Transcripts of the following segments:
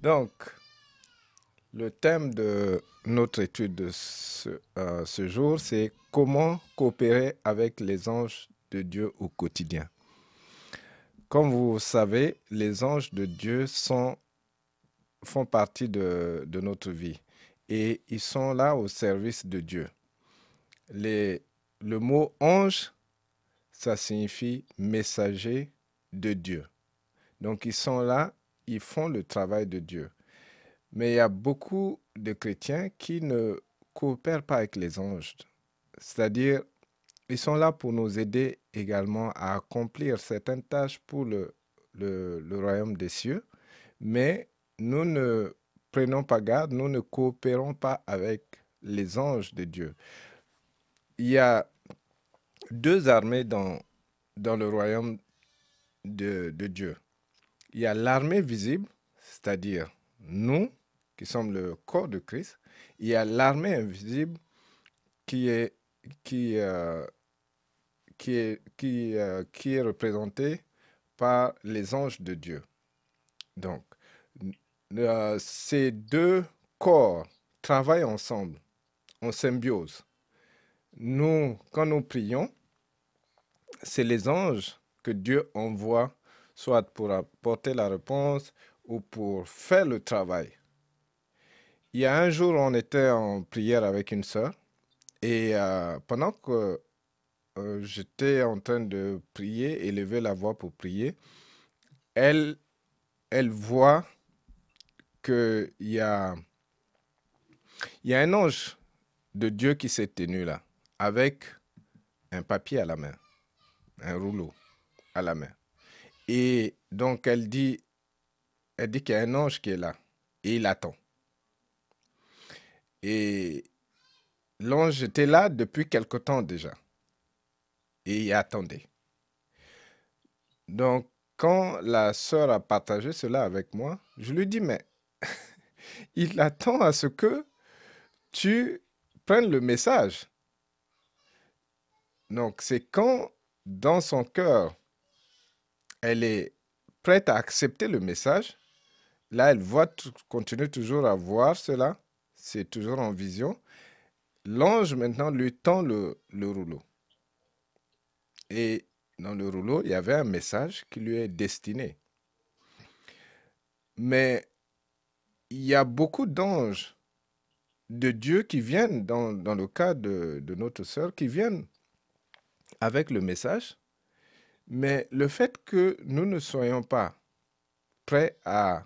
Donc, le thème de notre étude de ce, euh, ce jour, c'est comment coopérer avec les anges de Dieu au quotidien. Comme vous savez, les anges de Dieu font partie de, notre vie et ils sont là au service de Dieu. Le mot ange, ça signifie messager de Dieu. Donc ils sont là, ils font le travail de Dieu. Mais il y a beaucoup de chrétiens qui ne coopèrent pas avec les anges. C'est-à-dire, ils sont là pour nous aider également à accomplir certaines tâches pour le, le, royaume des cieux, mais nous ne prenons pas garde, nous ne coopérons pas avec les anges de Dieu. Il y a deux armées dans, dans le royaume de, de Dieu. Il y a l'armée visible, c'est-à-dire nous, qui sommes le corps de Christ. Il y a l'armée invisible qui est, qui, euh, est, euh, qui est représentée par les anges de Dieu. Donc, euh, ces deux corps travaillent ensemble, en symbiose. Nous, quand nous prions, c'est les anges que Dieu envoie, soit pour apporter la réponse ou pour faire le travail. Il y a un jour, on était en prière avec une sœur et euh, pendant que euh, j'étais en train de prier, élever la voix pour prier, elle, voit qu'il y a un ange de Dieu qui s'est tenu là, avec un papier à la main, un rouleau à la main. Et donc elle dit, elle dit qu'il y a un ange qui est là et il attend. Et l'ange était là depuis quelque temps déjà. Et il attendait. Donc, quand la sœur a partagé cela avec moi, je lui dis, mais il attend à ce que tu prennes le message. Donc, c'est quand dans son cœur, elle est prête à accepter le message, là, elle voit, continue toujours à voir cela, c'est toujours en vision. L'ange maintenant lui tend le, le rouleau. Et dans le rouleau, il y avait un message qui lui est destiné. Mais il y a beaucoup d'anges de Dieu qui viennent, dans, dans le cas de, de notre sœur, qui viennent avec le message. Mais le fait que nous ne soyons pas prêts à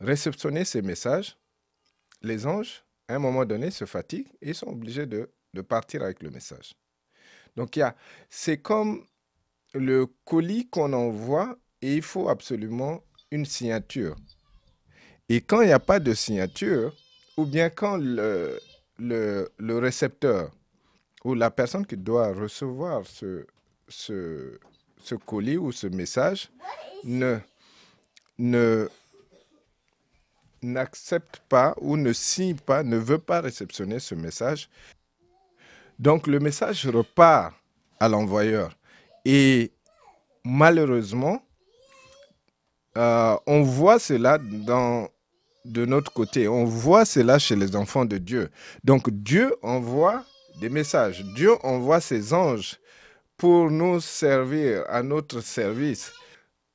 réceptionner ces messages, les anges, à un moment donné, se fatiguent et sont obligés de, de partir avec le message. Donc, c'est comme le colis qu'on envoie et il faut absolument une signature. Et quand il n'y a pas de signature, ou bien quand le, le, le récepteur ou la personne qui doit recevoir ce, ce, ce colis ou ce message ne, ne, n'accepte pas ou ne signe pas, ne veut pas réceptionner ce message, donc le message repart à l'envoyeur. Et malheureusement, euh, on voit cela dans, de notre côté. On voit cela chez les enfants de Dieu. Donc Dieu envoie des messages. Dieu envoie ses anges pour nous servir à notre service.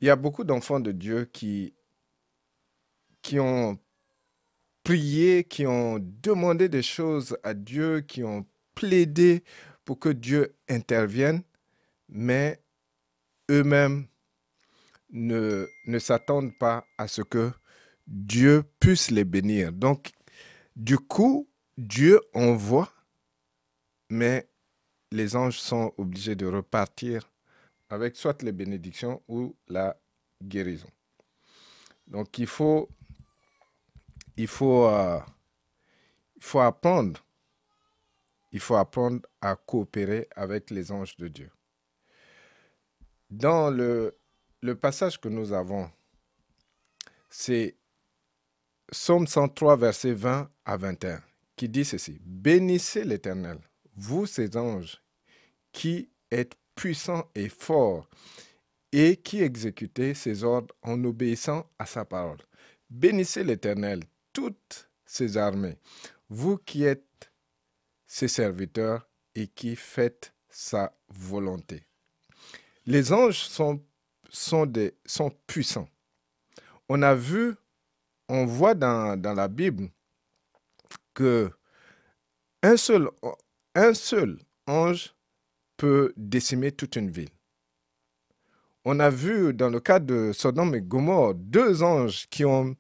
Il y a beaucoup d'enfants de Dieu qui, qui ont prié, qui ont demandé des choses à Dieu, qui ont plaidé pour que Dieu intervienne, mais eux-mêmes ne, ne s'attendent pas à ce que Dieu puisse les bénir. Donc, du coup, Dieu envoie, mais les anges sont obligés de repartir avec soit les bénédictions ou la guérison. Donc, il faut, euh, apprendre, à coopérer avec les anges de Dieu. Dans le, le passage que nous avons, c'est Psaume 103, verset 20 à 21, qui dit ceci. Bénissez l'Éternel, vous ses anges, qui êtes puissants et forts, et qui exécutez ses ordres en obéissant à sa parole. Bénissez l'Éternel, toutes ses armées, vous qui êtes ses serviteurs et qui faites sa volonté. Les anges sont puissants. On a vu, on voit dans, dans la Bible que un seul, un seul ange peut décimer toute une ville. On a vu dans le cas de Sodome et Gomorre deux anges qui ont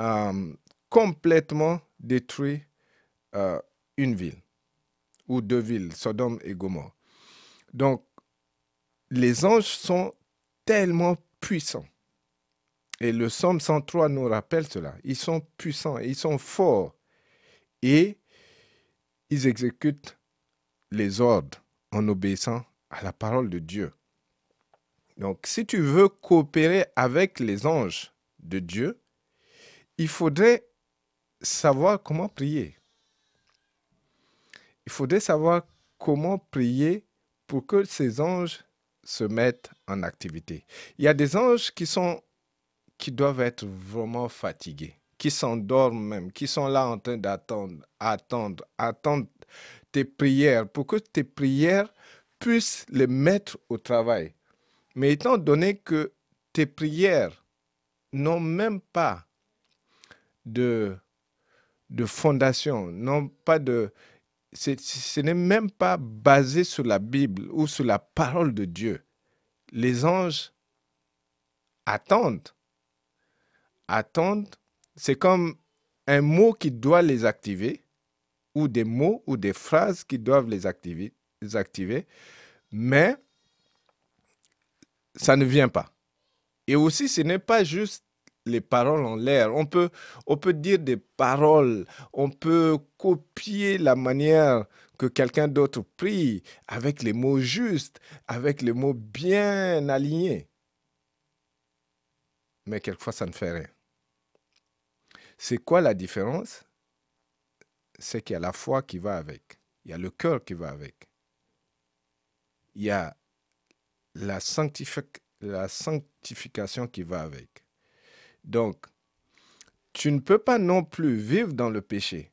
euh, complètement détruit euh, une ville ou deux villes, Sodome et Gomorre. Donc, les anges sont tellement puissants. Et le psaume 103 nous rappelle cela. Ils sont puissants, ils sont forts et ils exécutent les ordres en obéissant à la parole de Dieu. Donc, si tu veux coopérer avec les anges de Dieu, il faudrait savoir comment prier. Il faudrait savoir comment prier pour que ces anges se mettent en activité. Il y a des anges qui sont qui doivent être vraiment fatigués, qui s'endorment même, qui sont là en train d'attendre, attendre, attendre tes prières pour que tes prières puissent les mettre au travail. Mais étant donné que tes prières n'ont même pas de, de fondation, n'ont pas de... Ce n'est même pas basé sur la Bible ou sur la parole de Dieu. Les anges attendent. Attendent. C'est comme un mot qui doit les activer ou des mots ou des phrases qui doivent les activer, les activer mais ça ne vient pas. Et aussi, ce n'est pas juste les paroles en l'air. On peut, on peut dire des paroles, on peut copier la manière que quelqu'un d'autre prie avec les mots justes, avec les mots bien alignés. Mais quelquefois, ça ne fait rien. C'est quoi la différence? C'est qu'il y a la foi qui va avec. Il y a le cœur qui va avec. Il y a la, sanctification qui va avec. Donc, tu ne peux pas non plus vivre dans le péché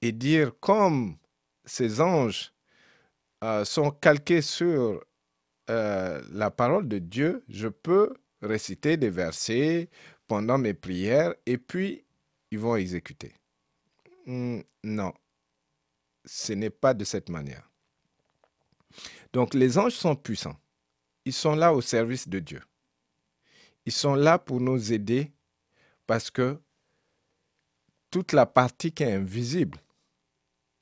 et dire comme ces anges euh, sont calqués sur euh, la parole de Dieu, je peux réciter des versets pendant mes prières et puis ils vont exécuter. Hmm, non, ce n'est pas de cette manière. Donc les anges sont puissants ils sont là au service de Dieu. Ils sont là pour nous aider parce que toute la partie qui est invisible,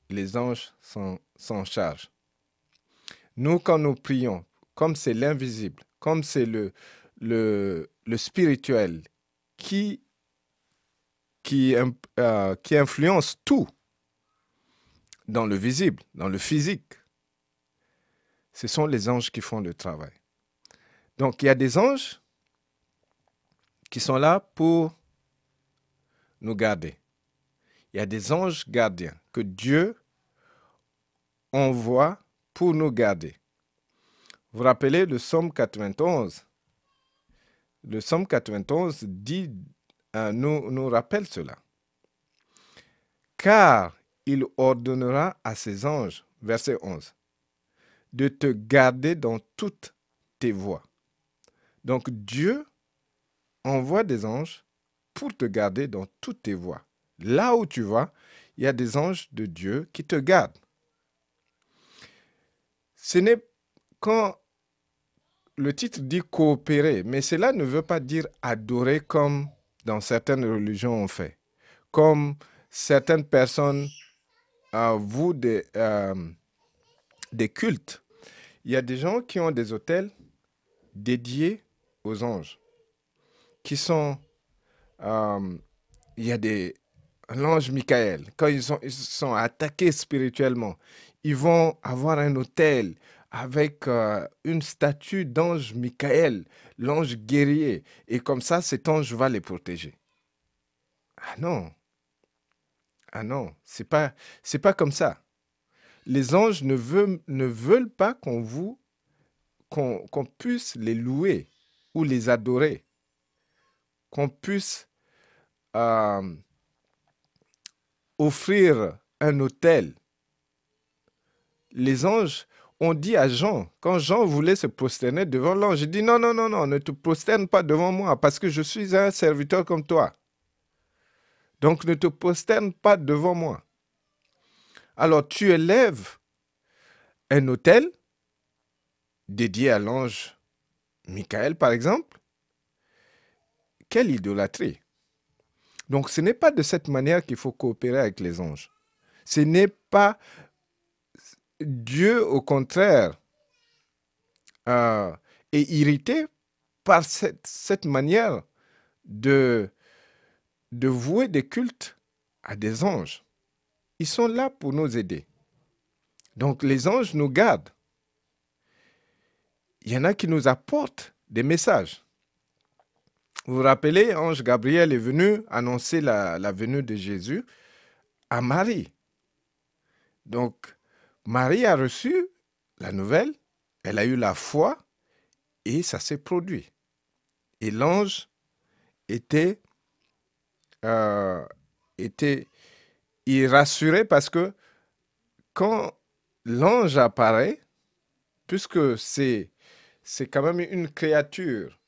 les anges s'en chargent. Nous, quand nous prions, comme c'est l'invisible, comme c'est le, le, le, spirituel qui, qui, euh, qui influence tout dans le visible, dans le physique, ce sont les anges qui font le travail. Donc, il y a des anges qui sont là pour nous garder. Il y a des anges gardiens que Dieu envoie pour nous garder. Vous vous rappelez le psaume 91 Le psaume 91 dit, euh, nous, nous rappelle cela. Car il ordonnera à ses anges, verset 11, de te garder dans toutes tes voies. Donc Dieu envoie des anges pour te garder dans toutes tes voies. Là où tu vas, il y a des anges de Dieu qui te gardent. Ce n'est quand le titre dit coopérer, mais cela ne veut pas dire adorer comme dans certaines religions on fait. Comme certaines personnes avouent des, euh, des cultes. Il y a des gens qui ont des hôtels dédiés aux anges, qui sont... Euh, il y a des... L'ange Michael, quand ils sont, ils sont attaqués spirituellement, ils vont avoir un hôtel avec euh, une statue d'ange Michael, l'ange guerrier. Et comme ça, cet ange va les protéger. Ah non. Ah non, c'est pas, c'est pas comme ça. Les anges ne veulent, pas qu'on vous, qu'on puisse les louer ou les adorer, qu'on puisse euh, offrir un hôtel, les anges ont dit à Jean, quand Jean voulait se prosterner devant l'ange, il dit non, non, non, non, ne te prosterne pas devant moi parce que je suis un serviteur comme toi. Donc ne te prosterne pas devant moi. Alors tu élèves un hôtel dédié à l'ange Michael, par exemple. Quelle idolâtrie. Donc ce n'est pas de cette manière qu'il faut coopérer avec les anges. Ce n'est pas Dieu, au contraire, euh, est irrité par cette, manière de, de vouer des cultes à des anges. Ils sont là pour nous aider. Donc les anges nous gardent. Il y en a qui nous apportent des messages. Vous vous rappelez, ange Gabriel est venu annoncer la, la venue de Jésus à Marie. Donc, Marie a reçu la nouvelle, elle a eu la foi et ça s'est produit. Et l'ange était, euh, était il rassuré parce que quand l'ange apparaît, puisque c'est, quand même une créature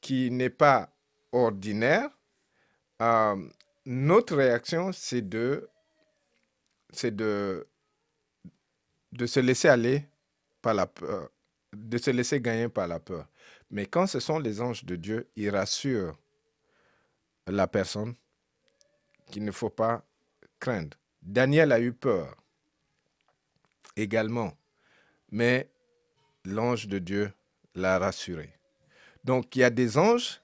qui n'est pas ordinaire, euh, notre réaction, c'est de de se laisser aller par la peur, de se laisser gagner par la peur. Mais quand ce sont les anges de Dieu, ils rassurent la personne qu'il ne faut pas craindre. Daniel a eu peur également, mais l'ange de Dieu l'a rassuré. Donc il y a des anges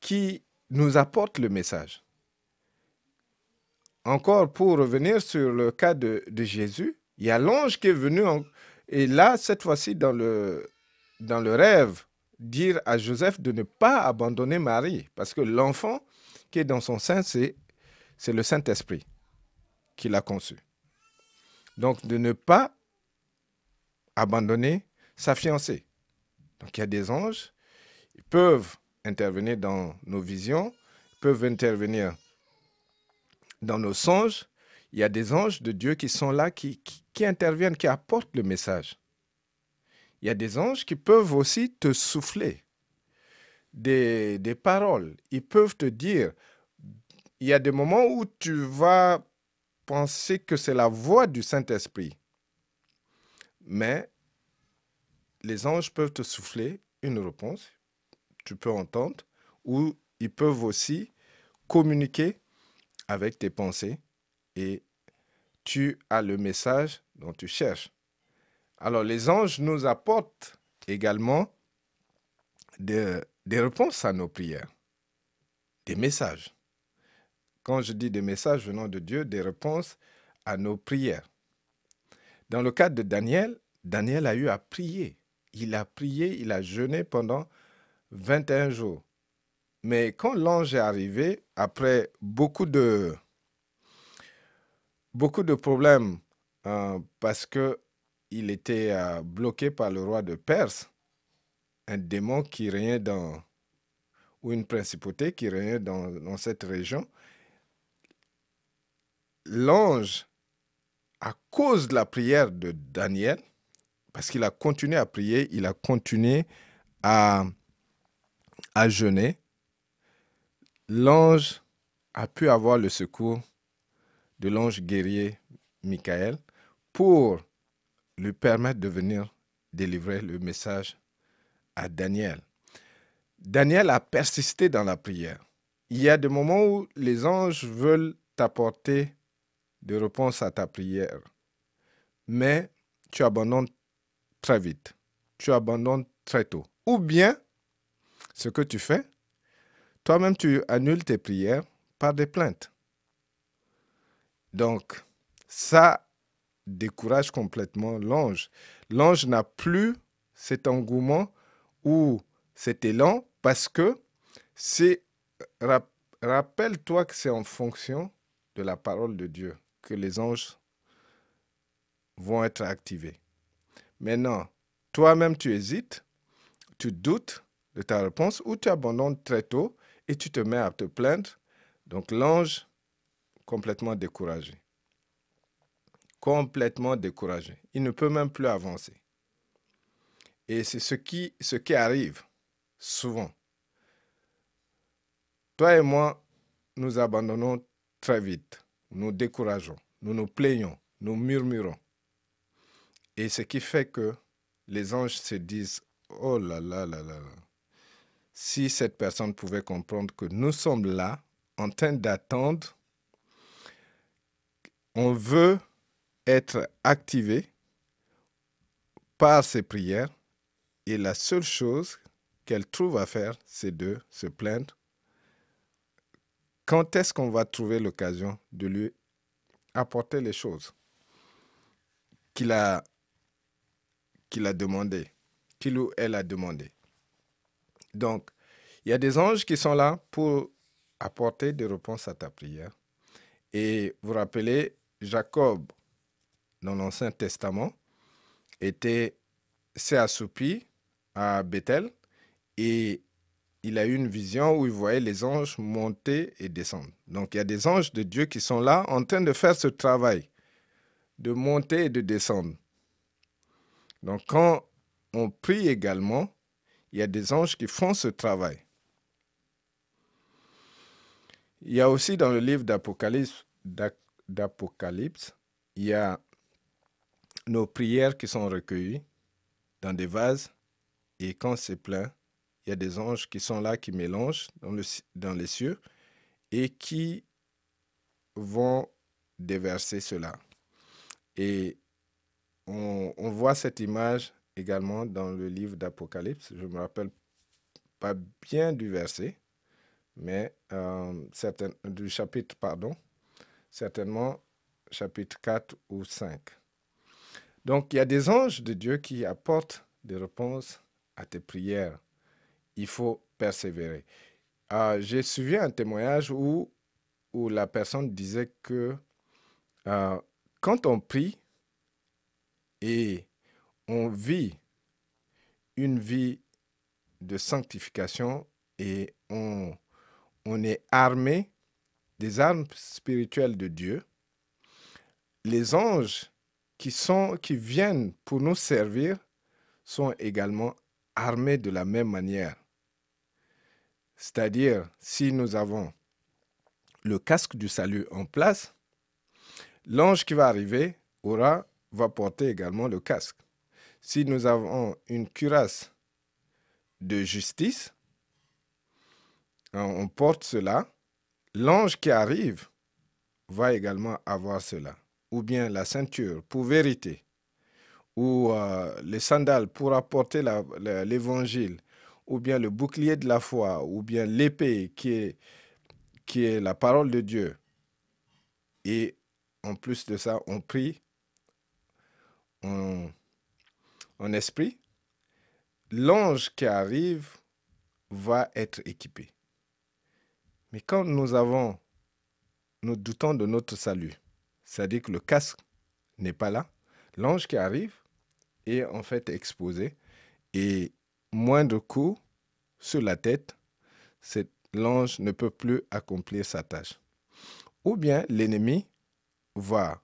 qui nous apportent le message. Encore pour revenir sur le cas de, Jésus, il y a l'ange qui est venu, et là, cette fois-ci, dans le, dans le rêve, dire à Joseph de ne pas abandonner Marie, parce que l'enfant qui est dans son sein, c'est, c'est le Saint-Esprit qui l'a conçu. Donc, de ne pas abandonner sa fiancée. Donc, il y a des anges, ils peuvent intervenir dans nos visions, ils peuvent intervenir dans nos songes, il y a des anges de Dieu qui sont là, qui, interviennent, qui apportent le message. Il y a des anges qui peuvent aussi te souffler des, des paroles. Ils peuvent te dire, il y a des moments où tu vas penser que c'est la voix du Saint-Esprit. Mais les anges peuvent te souffler une réponse, tu peux entendre, ou ils peuvent aussi communiquer avec tes pensées et tu as le message dont tu cherches. Alors les anges nous apportent également des, réponses à nos prières, des messages. Quand je dis des messages venant de Dieu, des réponses à nos prières. Dans le cas de Daniel, Daniel a eu à prier. Il a prié, il a jeûné pendant 21 jours. Mais quand l'ange est arrivé, après beaucoup de, beaucoup de problèmes euh, parce que il était euh, bloqué par le roi de Perse, un démon qui régnait dans, ou une principauté qui régnait dans, cette région. L'ange, à cause de la prière de Daniel, parce qu'il a continué à prier, il a continué à, à jeûner, l'ange a pu avoir le secours de l'ange guerrier Michael pour lui permettre de venir délivrer le message à Daniel. Daniel a persisté dans la prière. Il y a des moments où les anges veulent t'apporter des réponses à ta prière, mais tu abandonnes très vite, tu abandonnes très tôt. Ou bien, ce que tu fais, toi-même tu annules tes prières par des plaintes. Donc, ça décourage complètement l'ange. L'ange n'a plus cet engouement ou cet élan parce que c'est... Rappelle-toi que c'est en fonction de la parole de Dieu que les anges vont être activés. Maintenant, toi-même, tu hésites, tu doutes de ta réponse ou tu abandonnes très tôt et tu te mets à te plaindre. Donc l'ange, complètement découragé. Complètement découragé. Il ne peut même plus avancer. Et c'est ce qui, ce qui arrive souvent. Toi et moi, nous abandonnons très vite. Nous décourageons, nous nous plaignons, nous murmurons. Et ce qui fait que les anges se disent, oh là là là là là, si cette personne pouvait comprendre que nous sommes là en train d'attendre, on veut être activé par ces prières et la seule chose qu'elle trouve à faire, c'est de se plaindre. Quand est-ce qu'on va trouver l'occasion de lui apporter les choses qu'il a, qu'il a demandées, qu'il ou elle a demandé? Donc, il y a des anges qui sont là pour apporter des réponses à ta prière. Et vous rappelez, Jacob, dans l'Ancien Testament, était s'est assoupi à Bethel et il a eu une vision où il voyait les anges monter et descendre. Donc il y a des anges de Dieu qui sont là en train de faire ce travail, de monter et de descendre. Donc quand on prie également, il y a des anges qui font ce travail. Il y a aussi dans le livre d'Apocalypse, d'Apocalypse, il y a nos prières qui sont recueillies dans des vases et quand c'est plein, il y a des anges qui sont là, qui mélangent dans, le, dans les cieux et qui vont déverser cela. Et on, voit cette image également dans le livre d'Apocalypse. Je ne me rappelle pas bien du verset, mais euh, du chapitre, pardon, certainement chapitre 4 ou 5. Donc il y a des anges de Dieu qui apportent des réponses à tes prières il faut persévérer. Euh, J'ai suivi un témoignage où, où la personne disait que euh, quand on prie et on vit une vie de sanctification et on, on est armé des armes spirituelles de Dieu, les anges qui, qui viennent pour nous servir sont également armés de la même manière. C'est-à-dire, si nous avons le casque du salut en place, l'ange qui va arriver aura, va porter également le casque. Si nous avons une cuirasse de justice, on porte cela, l'ange qui arrive va également avoir cela. Ou bien la ceinture pour vérité, ou euh, les sandales pour apporter l'évangile, ou bien le bouclier de la foi, ou bien l'épée qui est, la parole de Dieu. Et en plus de ça, on prie en esprit. L'ange qui arrive va être équipé. Mais quand nous avons, nous doutons de notre salut, c'est-à-dire que le casque n'est pas là, l'ange qui arrive est en fait exposé et moindre coup sur la tête, l'ange ne peut plus accomplir sa tâche. Ou bien l'ennemi va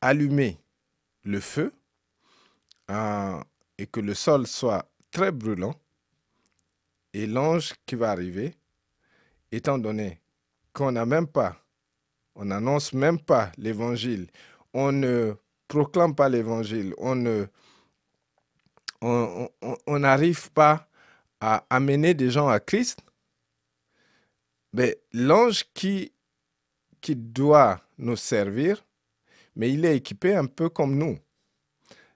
allumer le feu euh, et que le sol soit très brûlant. Et l'ange qui va arriver, étant donné qu'on n'a même pas, on n'annonce même pas l'évangile, on ne proclame pas l'évangile, on n'arrive pas à amener des gens à Christ, mais l'ange qui, qui doit nous servir, mais il est équipé un peu comme nous.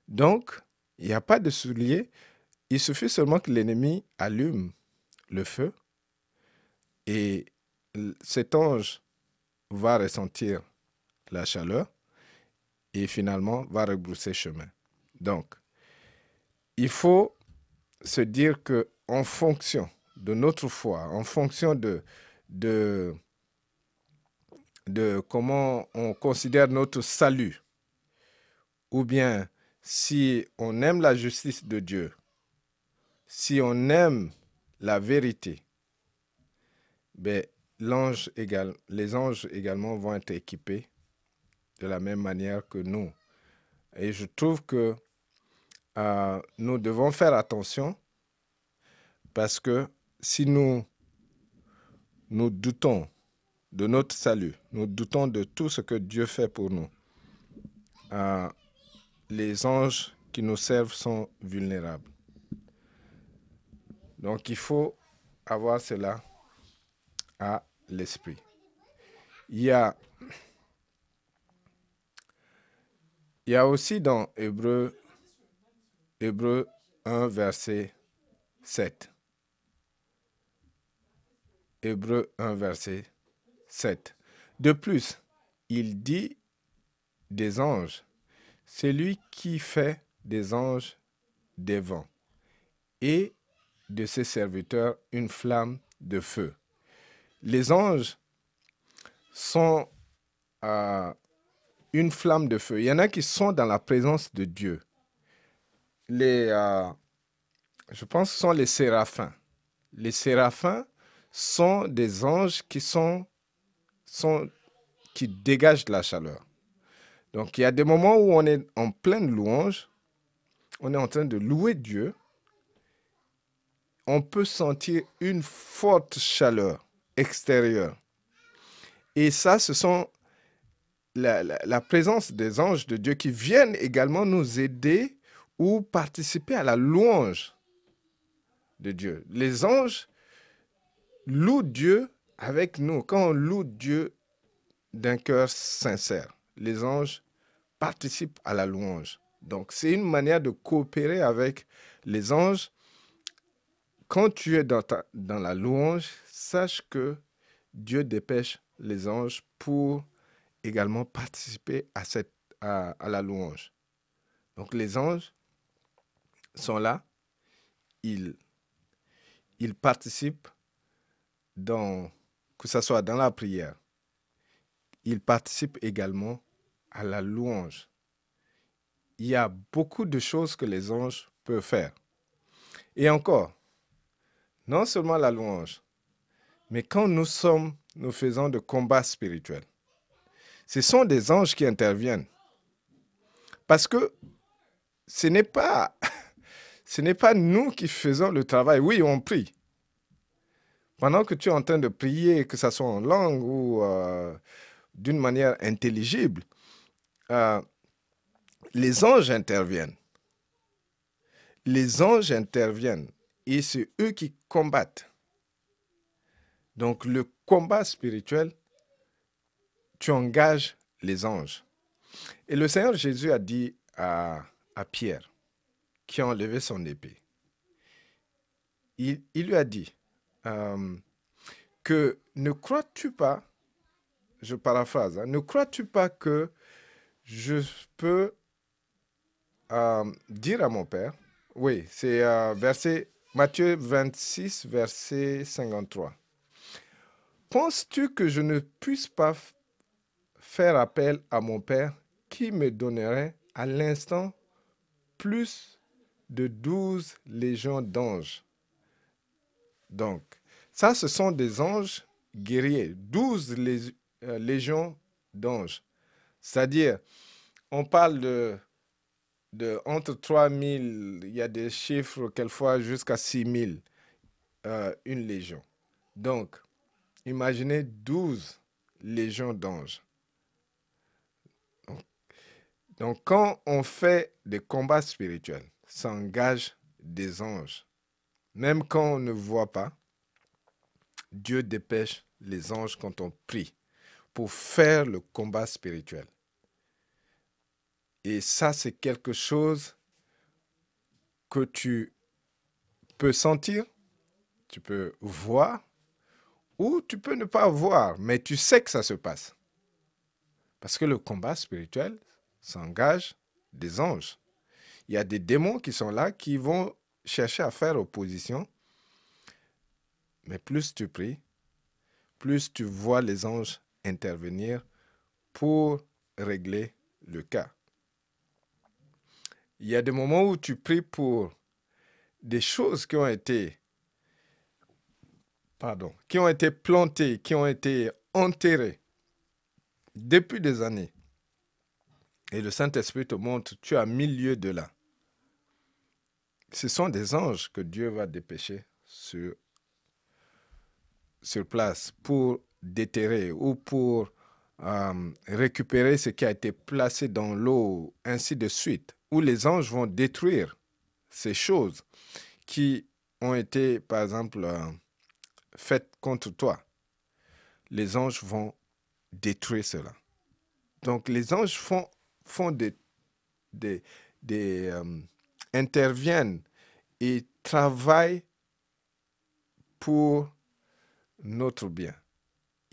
Donc, il n'y a pas de souliers. Il suffit seulement que l'ennemi allume le feu et cet ange va ressentir la chaleur et finalement va rebrousser chemin. Donc, il faut se dire que en fonction de notre foi, en fonction de, de, de comment on considère notre salut, ou bien si on aime la justice de Dieu, si on aime la vérité, ben, les anges également vont être équipés de la même manière que nous. Et je trouve que euh, nous devons faire attention parce que si nous nous doutons de notre salut, nous doutons de tout ce que Dieu fait pour nous, euh, les anges qui nous servent sont vulnérables. Donc il faut avoir cela à l'esprit. Il y a, aussi dans Hébreu, Hébreu 1, verset 7. Hébreu 1, verset 7. De plus, il dit des anges, c'est lui qui fait des anges des vents et de ses serviteurs une flamme de feu. Les anges sont euh, une flamme de feu. Il y en a qui sont dans la présence de Dieu. Les, euh, je pense que ce sont les séraphins. Les séraphins sont des anges qui sont, sont qui dégagent de la chaleur. Donc il y a des moments où on est en pleine louange, on est en train de louer Dieu, on peut sentir une forte chaleur extérieure. Et ça, ce sont la, présence des anges de Dieu qui viennent également nous aider ou participer à la louange de Dieu. Les anges louent Dieu avec nous. Quand on loue Dieu d'un cœur sincère, les anges participent à la louange. Donc c'est une manière de coopérer avec les anges quand tu es dans, dans la louange, sache que Dieu dépêche les anges pour également participer à, cette, à, la louange. Donc les anges sont là, ils, ils participent dans, que ce soit dans la prière, ils participent également à la louange. Il y a beaucoup de choses que les anges peuvent faire. Et encore, non seulement la louange, mais quand nous sommes, nous faisons de combats spirituels, ce sont des anges qui interviennent. Parce que ce n'est pas, ce n'est pas nous qui faisons le travail. Oui, on prie. Pendant que tu es en train de prier, que ce soit en langue ou euh, d'une manière intelligible, euh, les anges interviennent. Les anges interviennent et c'est eux qui combattent. Donc le combat spirituel, tu engages les anges. Et le Seigneur Jésus a dit à, Pierre, qui a enlevé son épée, il, lui a dit euh, que ne crois-tu pas, je paraphrase, hein, ne crois-tu pas que je peux euh, dire à mon Père, oui, c'est euh, verset Matthieu 26, verset 53. Penses-tu que je ne puisse pas faire appel à mon Père qui me donnerait à l'instant plus de douze légions d'anges? Donc, ça, ce sont des anges guerriers, douze euh, légions d'anges. C'est-à-dire, on parle de de entre 3000, il y a des chiffres quelquefois jusqu'à 6000, euh, une légion. Donc, imaginez 12 légions d'anges. Donc, quand on fait des combats spirituels, ça engage des anges. Même quand on ne voit pas, Dieu dépêche les anges quand on prie pour faire le combat spirituel. Et ça, c'est quelque chose que tu peux sentir, tu peux voir, ou tu peux ne pas voir, mais tu sais que ça se passe. Parce que le combat spirituel s'engage des anges. Il y a des démons qui sont là, qui vont chercher à faire opposition. Mais plus tu pries, plus tu vois les anges intervenir pour régler le cas. Il y a des moments où tu pries pour des choses qui ont été qui ont été plantés, qui ont été enterrés depuis des années. Et le Saint-Esprit te montre, tu as mille lieues de là. Ce sont des anges que Dieu va dépêcher sur, sur place pour déterrer ou pour euh, récupérer ce qui a été placé dans l'eau, ainsi de suite, où les anges vont détruire ces choses qui ont été, par exemple, euh, faites contre toi. Les anges vont détruire cela. Donc les anges font, font des, euh, interviennent et travaillent pour notre bien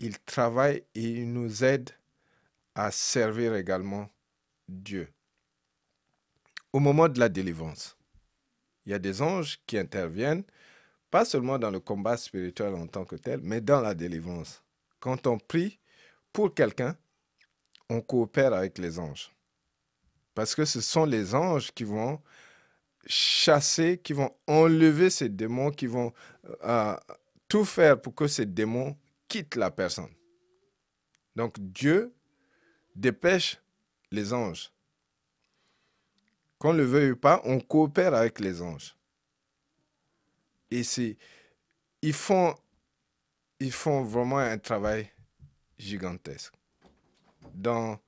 il travaille et il nous aide à servir également Dieu. Au moment de la délivrance, il y a des anges qui interviennent, pas seulement dans le combat spirituel en tant que tel, mais dans la délivrance. Quand on prie pour quelqu'un, on coopère avec les anges. Parce que ce sont les anges qui vont chasser, qui vont enlever ces démons, qui vont euh, tout faire pour que ces démons quitte la personne. Donc Dieu dépêche les anges. Qu'on le veuille pas, on coopère avec les anges. Et c'est, ils font, ils font vraiment un travail gigantesque dans,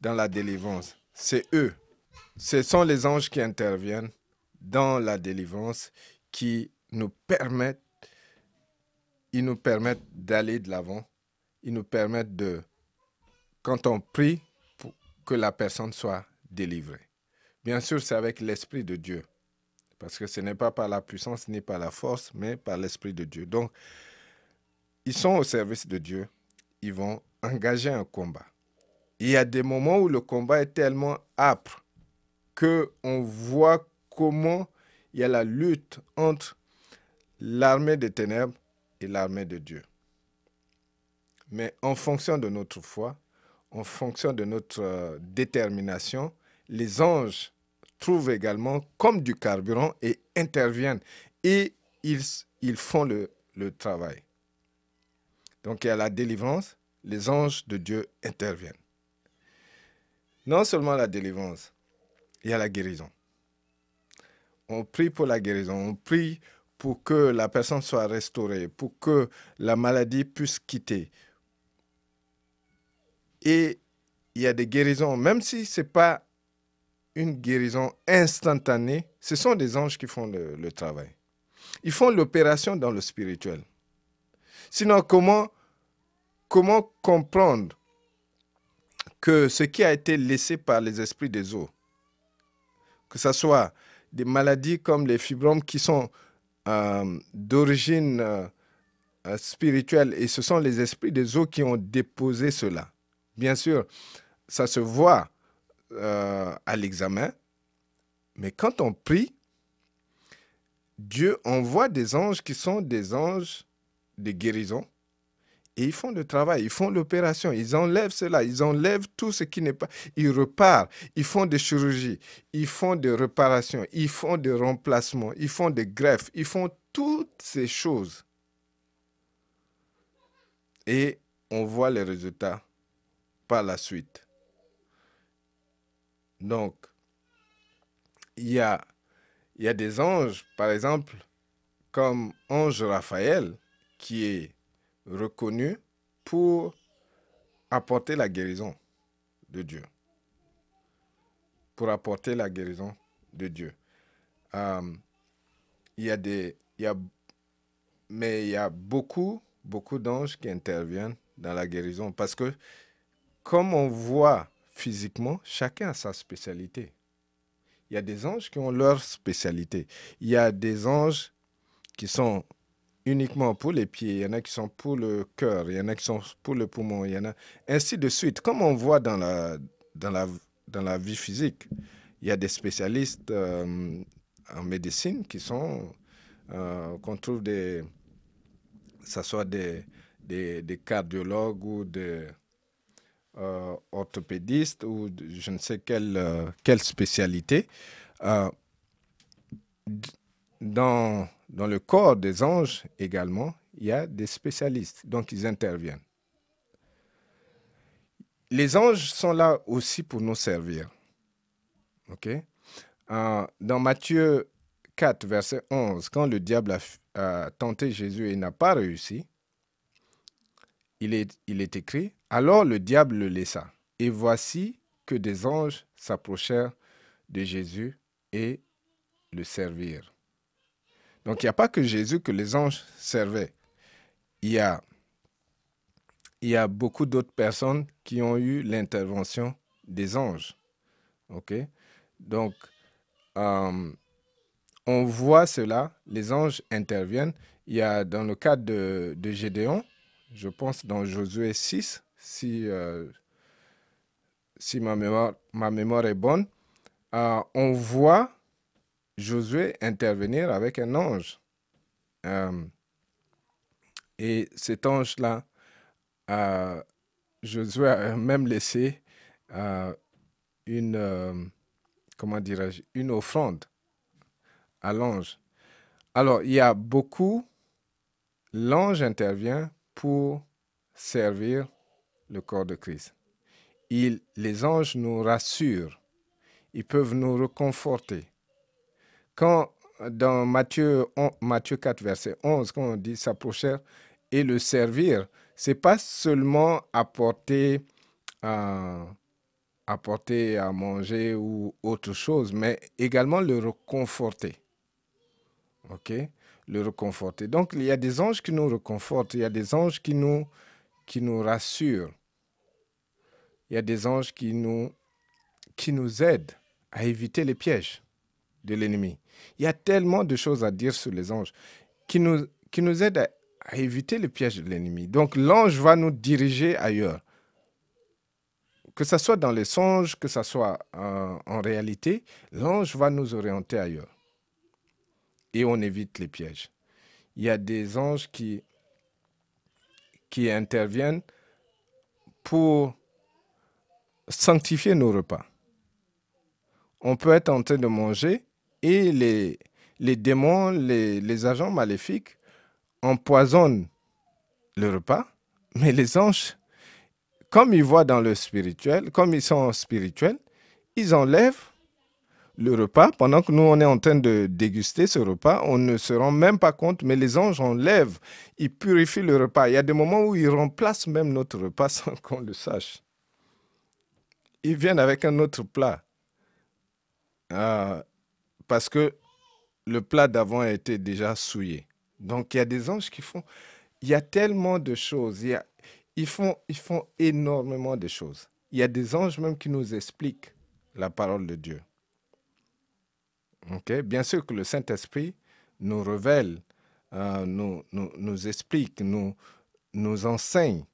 dans la délivrance. C'est eux, ce sont les anges qui interviennent dans la délivrance qui nous permettent ils nous permettent d'aller de l'avant. Ils nous permettent de, quand on prie, pour que la personne soit délivrée. Bien sûr, c'est avec l'Esprit de Dieu. Parce que ce n'est pas par la puissance ni par la force, mais par l'Esprit de Dieu. Donc, ils sont au service de Dieu. Ils vont engager un combat. Il y a des moments où le combat est tellement âpre qu'on voit comment il y a la lutte entre l'armée des ténèbres l'armée de Dieu. Mais en fonction de notre foi, en fonction de notre euh, détermination, les anges trouvent également comme du carburant et interviennent. Et ils, ils font le, le travail. Donc il y a la délivrance, les anges de Dieu interviennent. Non seulement la délivrance, il y a la guérison. On prie pour la guérison, on prie pour que la personne soit restaurée, pour que la maladie puisse quitter. Et il y a des guérisons, même si ce n'est pas une guérison instantanée, ce sont des anges qui font le, travail. Ils font l'opération dans le spirituel. Sinon, comment, comment comprendre que ce qui a été laissé par les esprits des eaux, que ce soit des maladies comme les fibromes qui sont euh, d'origine euh, euh, spirituelle et ce sont les esprits des eaux qui ont déposé cela. Bien sûr, ça se voit à l'examen, mais quand on prie, Dieu envoie des anges qui sont des anges de guérison et ils font le travail, ils font l'opération, ils enlèvent cela, ils enlèvent tout ce qui n'est pas. Ils repartent, ils font des chirurgies, ils font des réparations, ils font des remplacements, ils font des greffes, ils font toutes ces choses. Et on voit les résultats par la suite. Donc, il y a, des anges, par exemple, comme ange Raphaël, qui est reconnu pour apporter la guérison de Dieu. Pour apporter la guérison de Dieu. Euh, y mais il y a beaucoup, beaucoup d'anges qui interviennent dans la guérison parce que comme on voit physiquement, chacun a sa spécialité. Il y a des anges qui ont leur spécialité. Il y a des anges qui sont uniquement pour les pieds, il y en a qui sont pour le cœur, il y en a qui sont pour le poumon, il y en a ainsi de suite. Comme on voit dans la, dans la, dans la vie physique, il y a des spécialistes euh, en médecine qui sont, euh, qu'on trouve des, ça soit des, des, des cardiologues ou des euh, orthopédistes ou je ne sais quelle, quelle spécialité. dans dans le corps des anges également, il y a des spécialistes, donc ils interviennent. Les anges sont là aussi pour nous servir. OK? Euh, Dans Matthieu 4, verset 11, quand le diable a, tenté Jésus et n'a pas réussi, il est, il est écrit, alors le diable le laissa. Et voici que des anges s'approchèrent de Jésus et le servirent. Donc il n'y a pas que Jésus que les anges servaient. Il y a, beaucoup d'autres personnes qui ont eu l'intervention des anges. OK? Donc, euh, on voit cela, les anges interviennent. Il y a dans le cas de, Gédéon, je pense dans Josué 6, si, euh, si ma, mémoire, est bonne, euh, on voit Josué intervenir avec un ange. Euh, et cet ange-là, Josué a même laissé une, comment dirais-je, une offrande à l'ange. Alors, il y a beaucoup, l'ange intervient pour servir le corps de Christ. Il, les anges nous rassurent, ils peuvent nous reconforter. Quand dans Matthieu, Matthieu 4, verset 11, quand on dit s'approcher et le servir, c'est pas seulement apporter, euh, apporter à manger ou autre chose, mais également le reconforter. OK? Le reconforter. Donc, il y a des anges qui nous reconfortent, il y a des anges qui nous, qui nous rassurent. Il y a des anges qui nous, qui nous aident à éviter les pièges de l'ennemi. Il y a tellement de choses à dire sur les anges qui nous, qui nous aident à, éviter les pièges de l'ennemi. Donc l'ange va nous diriger ailleurs. Que ce soit dans les songes, que ce soit euh, en réalité, l'ange va nous orienter ailleurs et on évite les pièges. Il y a des anges qui, qui interviennent pour sanctifier nos repas. On peut être en train de manger et les, démons, les, les agents maléfiques empoisonnent le repas, mais les anges, comme ils voient dans le spirituel, comme ils sont spirituels, ils enlèvent le repas, pendant que nous, on est en train de déguster ce repas, on ne se rend même pas compte, mais les anges enlèvent, ils purifient le repas. Il y a des moments où ils remplacent même notre repas sans qu'on le sache. Ils viennent avec un autre plat. Ah, parce que le plat d'avant a été déjà souillé. Donc il y a des anges qui font... Il y a tellement de choses. Il ils, font, ils font énormément de choses. Il y a des anges même qui nous expliquent la parole de Dieu. Bien sûr que le Saint-Esprit nous révèle, euh, nous, nous, explique, nous, nous enseigne.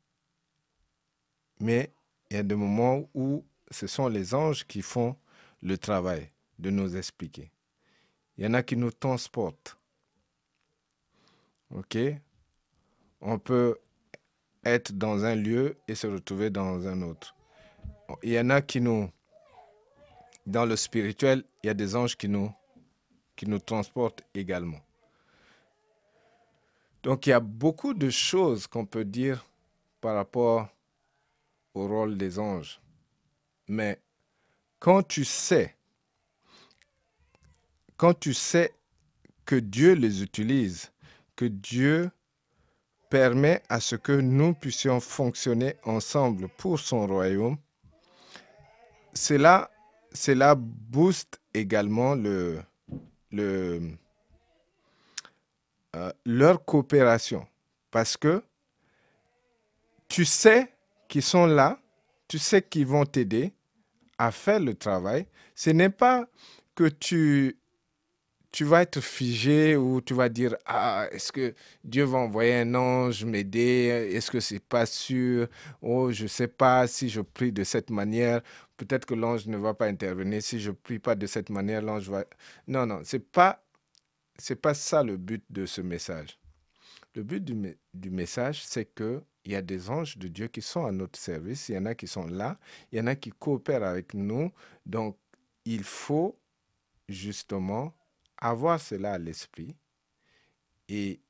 Mais il y a des moments où ce sont les anges qui font le travail de nous expliquer. Il y en a qui nous transportent. OK? On peut être dans un lieu et se retrouver dans un autre. Il y en a qui nous... Dans le spirituel, il y a des anges qui nous qui nous transporte également. Donc il y a beaucoup de choses qu'on peut dire par rapport au rôle des anges. Mais quand tu sais, quand tu sais que Dieu les utilise, que Dieu permet à ce que nous puissions fonctionner ensemble pour son royaume, cela, cela booste également le, euh, leur coopération. Parce que tu sais qu'ils sont là, tu sais qu'ils vont t'aider à faire le travail. Ce n'est pas que tu, tu vas être figé ou tu vas dire Ah, est-ce que Dieu va envoyer un ange m'aider? Est-ce que c'est pas sûr? Oh, je sais pas si je prie de cette manière peut-être que l'ange ne va pas intervenir. Si je prie pas de cette manière, l'ange va. Non, non, c'est pas, c'est pas ça le but de ce message. Le but du, du message, c'est que il y a des anges de Dieu qui sont à notre service. Il y en a qui sont là. Il y en a qui coopèrent avec nous. Donc, il faut justement avoir cela à l'esprit et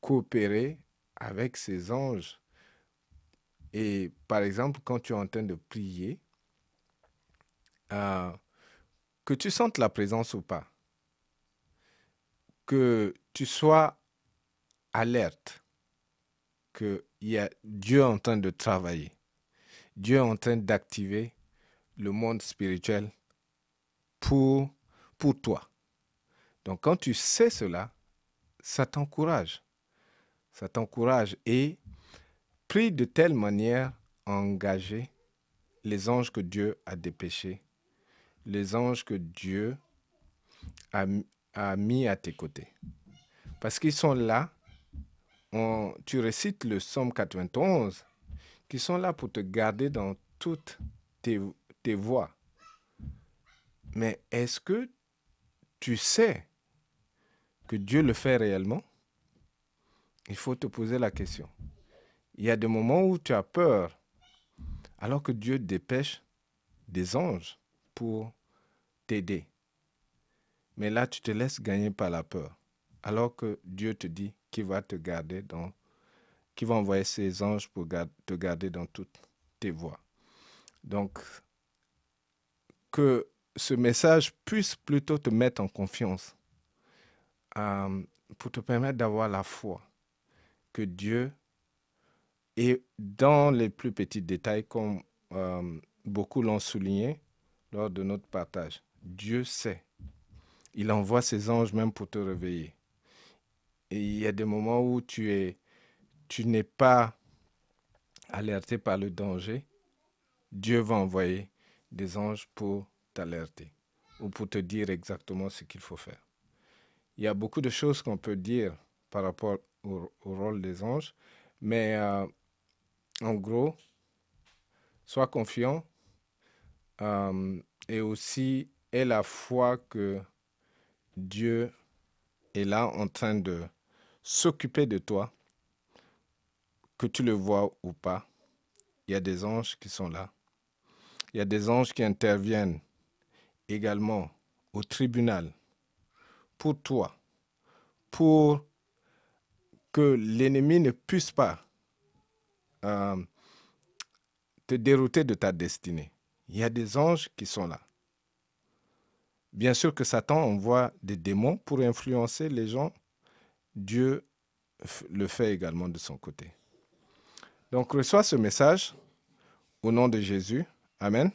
coopérer avec ces anges. Et par exemple, quand tu es en train de prier, euh, que tu sentes la présence ou pas, que tu sois alerte, qu'il y a Dieu en train de travailler, Dieu en train d'activer le monde spirituel pour, pour toi. Donc quand tu sais cela, ça t'encourage. Ça t'encourage et prie de telle manière à engager les anges que Dieu a dépêchés, les anges que Dieu a mis à tes côtés. Parce qu'ils sont là, tu récites le psaume 91, qui sont là pour te garder dans toutes tes, tes voies. Mais est-ce que tu sais que Dieu le fait réellement? Il faut te poser la question. Il y a des moments où tu as peur, alors que Dieu dépêche des anges pour t'aider. Mais là, tu te laisses gagner par la peur, alors que Dieu te dit qu'il va te garder dans, qu'il va envoyer ses anges pour te garder dans toutes tes voies. Donc, que ce message puisse plutôt te mettre en confiance euh, pour te permettre d'avoir la foi que Dieu est dans les plus petits détails, comme euh, beaucoup l'ont souligné lors de notre partage. Dieu sait. Il envoie ses anges même pour te réveiller. Il y a des moments où tu es, tu n'es pas alerté par le danger. Dieu va envoyer des anges pour t'alerter ou pour te dire exactement ce qu'il faut faire. Il y a beaucoup de choses qu'on peut dire par rapport au, rôle des anges, mais euh, en gros, sois confiant euh, et aussi aie la foi que Dieu est là en train de s'occuper de toi, que tu le vois ou pas. Il y a des anges qui sont là. Il y a des anges qui interviennent également au tribunal pour toi, pour que l'ennemi ne puisse pas euh, te dérouter de ta destinée. Il y a des anges qui sont là. Bien sûr que Satan envoie des démons pour influencer les gens. Dieu le fait également de son côté. Donc reçois ce message au nom de Jésus. Amen.